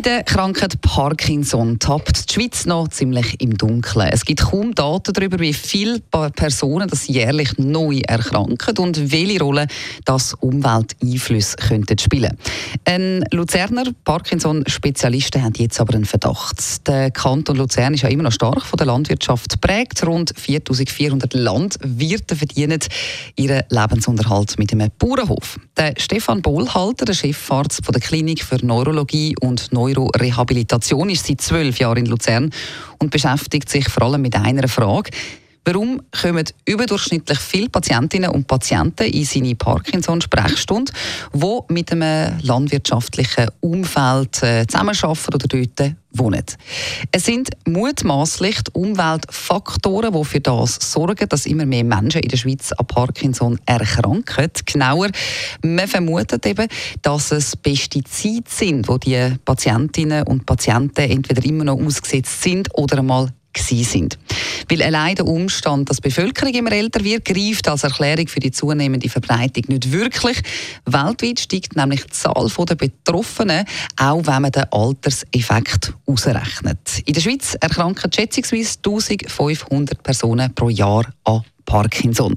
bei der Krankheit Parkinson tappt die Schweiz noch ziemlich im Dunkeln. Es gibt kaum Daten darüber, wie viele Personen das jährlich neu erkranken und welche Rolle das Umwelteinflüsse könnten spielen. Ein Luzerner Parkinson-Spezialisten haben jetzt aber einen Verdacht. Der Kanton Luzern ist ja immer noch stark von der Landwirtschaft geprägt. Rund 4400 Landwirte verdienen ihren Lebensunterhalt mit einem Bauernhof. Der Stefan Bohlhalter, der Chefarzt der Klinik für Neurologie und Neurologie Neurorehabilitation, ist seit zwölf Jahren in Luzern und beschäftigt sich vor allem mit einer Frage. Warum kommen überdurchschnittlich viele Patientinnen und Patienten in seine Parkinson-Sprechstunde, die mit einem landwirtschaftlichen Umfeld äh, zusammenarbeiten oder dort wohnen? Es sind mutmaßlich Umweltfaktoren, die für das sorgen, dass immer mehr Menschen in der Schweiz an Parkinson erkranken. Genauer, man vermutet eben, dass es Pestizide sind, wo die, die Patientinnen und Patienten entweder immer noch ausgesetzt sind oder einmal sind. Weil allein der Umstand, dass die Bevölkerung immer älter wird, greift als Erklärung für die zunehmende Verbreitung nicht wirklich. Weltweit steigt nämlich die Zahl der Betroffenen, auch wenn man den Alterseffekt ausrechnet. In der Schweiz erkranken schätzungsweise 1500 Personen pro Jahr an Parkinson.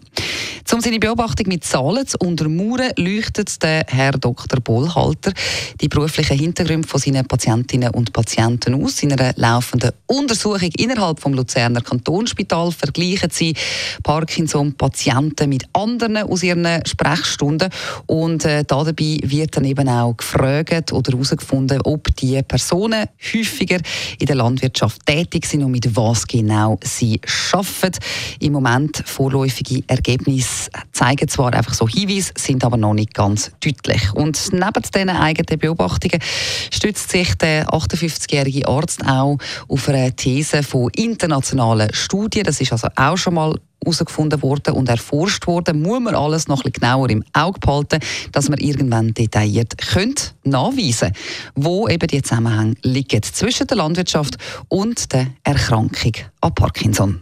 Um seine Beobachtung mit Zahlen zu untermauern, leuchtet der Herr Dr. Bollhalter die beruflichen Hintergründe von seinen Patientinnen und Patienten aus. In einer laufenden Untersuchung innerhalb vom Luzerner Kantonsspital vergleichen sie Parkinson-Patienten mit anderen aus ihren Sprechstunden und äh, dabei wird dann eben auch gefragt oder herausgefunden, ob die Personen häufiger in der Landwirtschaft tätig sind und mit was genau sie arbeiten. Im Moment vorläufige Ergebnisse zeigen zwar einfach so Hinweise, sind aber noch nicht ganz deutlich. Und neben diesen eigenen Beobachtungen stützt sich der 58-jährige Arzt auch auf eine These von internationalen Studien. Das ist also auch schon mal herausgefunden worden und erforscht worden, muss man alles noch ein genauer im Auge behalten, dass man irgendwann detailliert könnte nachweisen wo eben die Zusammenhänge liegen zwischen der Landwirtschaft und der Erkrankung an Parkinson.